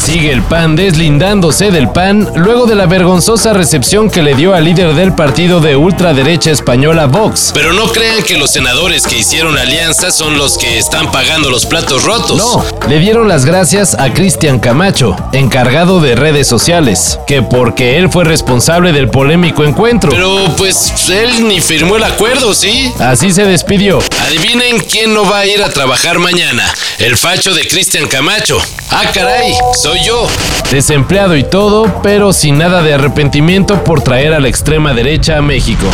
Sigue el PAN deslindándose del PAN luego de la vergonzosa recepción que le dio al líder del partido de ultraderecha española Vox. Pero no crean que los senadores que hicieron alianza son los que están pagando los platos rotos. No, le dieron las gracias a Cristian Camacho, encargado de redes sociales, que porque él fue responsable del polémico encuentro. Pero pues él ni firmó el acuerdo, ¿sí? Así se despidió. Adivinen quién no va a ir a trabajar mañana. El facho de Cristian Camacho. Ah, caray, soy yo. Desempleado y todo, pero sin nada de arrepentimiento por traer a la extrema derecha a México.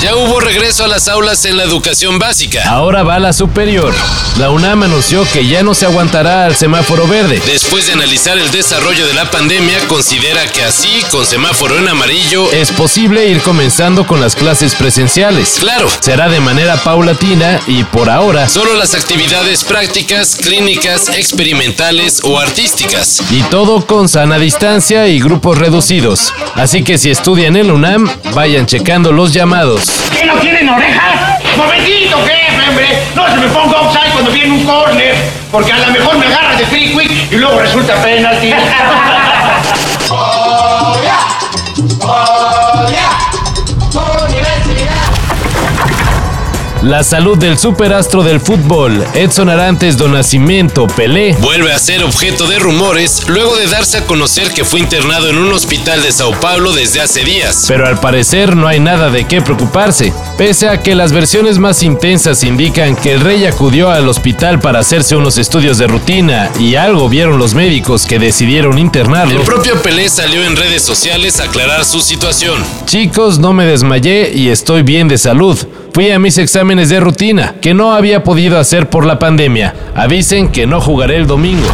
Ya hubo regreso a las aulas en la educación básica. Ahora va a la superior. La UNAM anunció que ya no se aguantará al semáforo verde. Después de analizar el desarrollo de la pandemia, considera que así, con semáforo en amarillo, Es posible ir comenzando con las clases presenciales. claro, Será de manera paulatina y por ahora solo las actividades prácticas, clínicas, experimentales o artísticas. y todo con sana distancia y grupos reducidos. Así que si estudian en la UNAM, vayan checando los llamados. ¿Qué no tienen orejas? Momentito, jefe, hombre. No se me ponga offside cuando viene un corner, porque a lo mejor me agarra de free quick y luego resulta penalti. La salud del superastro del fútbol, Edson Arantes do Nascimento Pelé, Vuelve a ser objeto de rumores luego de darse a conocer que fue internado en un hospital de Sao Paulo desde hace días. pero al parecer no hay nada de qué preocuparse, pese a que las versiones más intensas indican que el rey acudió al hospital para hacerse unos estudios de rutina y algo vieron los médicos que decidieron internarlo. El propio Pelé salió en redes sociales a aclarar su situación. Chicos, no me desmayé y estoy bien de salud. Fui a mis exámenes de rutina, que no había podido hacer por la pandemia. Avisen que no jugaré el domingo.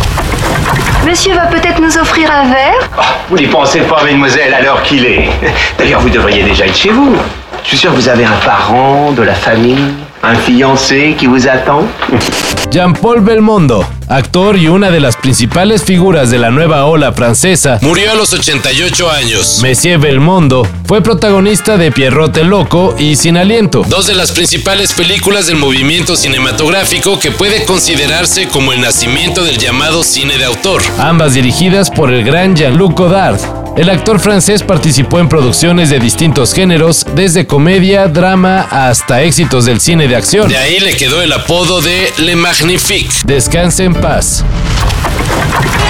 Monsieur va peut-être nous offrir un verre Vous n'y pensez pas, mademoiselle, à l'heure qu'il est. D'ailleurs, vous devriez déjà être chez vous. Je suis sûr que vous avez un parent, de la famille, un fiancé qui vous attend. Jean-Paul Belmondo, actor y una de las principales figuras de la nueva ola francesa, Murió a los 88 años. Monsieur Belmondo, fue protagonista de Pierrot el Loco y Sin Aliento. Dos de las principales películas del movimiento cinematográfico que puede considerarse como el nacimiento del llamado cine de autor. ambas dirigidas por el gran Jean-Luc Godard. El actor francés participó en producciones de distintos géneros, desde comedia, drama hasta éxitos del cine de acción. De ahí le quedó el apodo de Le Magnifique. Descanse en paz.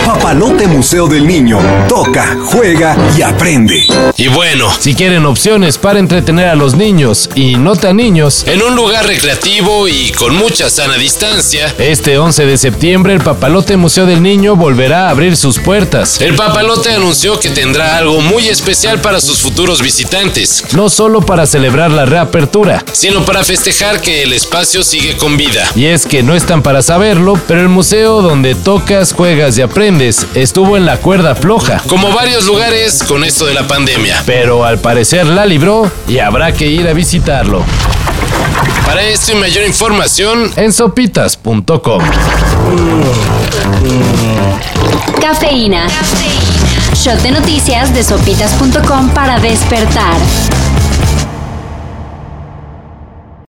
Papalote Museo del Niño. Toca, juega y aprende. Y bueno, Si quieren opciones para entretener a los niños y no tan niños, en un lugar recreativo y con mucha sana distancia, este 11 de septiembre el Papalote Museo del Niño volverá a abrir sus puertas. el papalote anunció que tendrá algo muy especial para sus futuros visitantes, No solo para celebrar la reapertura, sino para festejar que el espacio sigue con vida. y es que no están para saberlo, pero el museo donde tocas, juegas y aprendes estuvo en la cuerda floja. Como varios lugares con esto de la pandemia. Pero al parecer la libró y habrá que ir a visitarlo Para esto y mayor información, en sopitas.com. Cafeína. Shot de noticias de sopitas.com para despertar.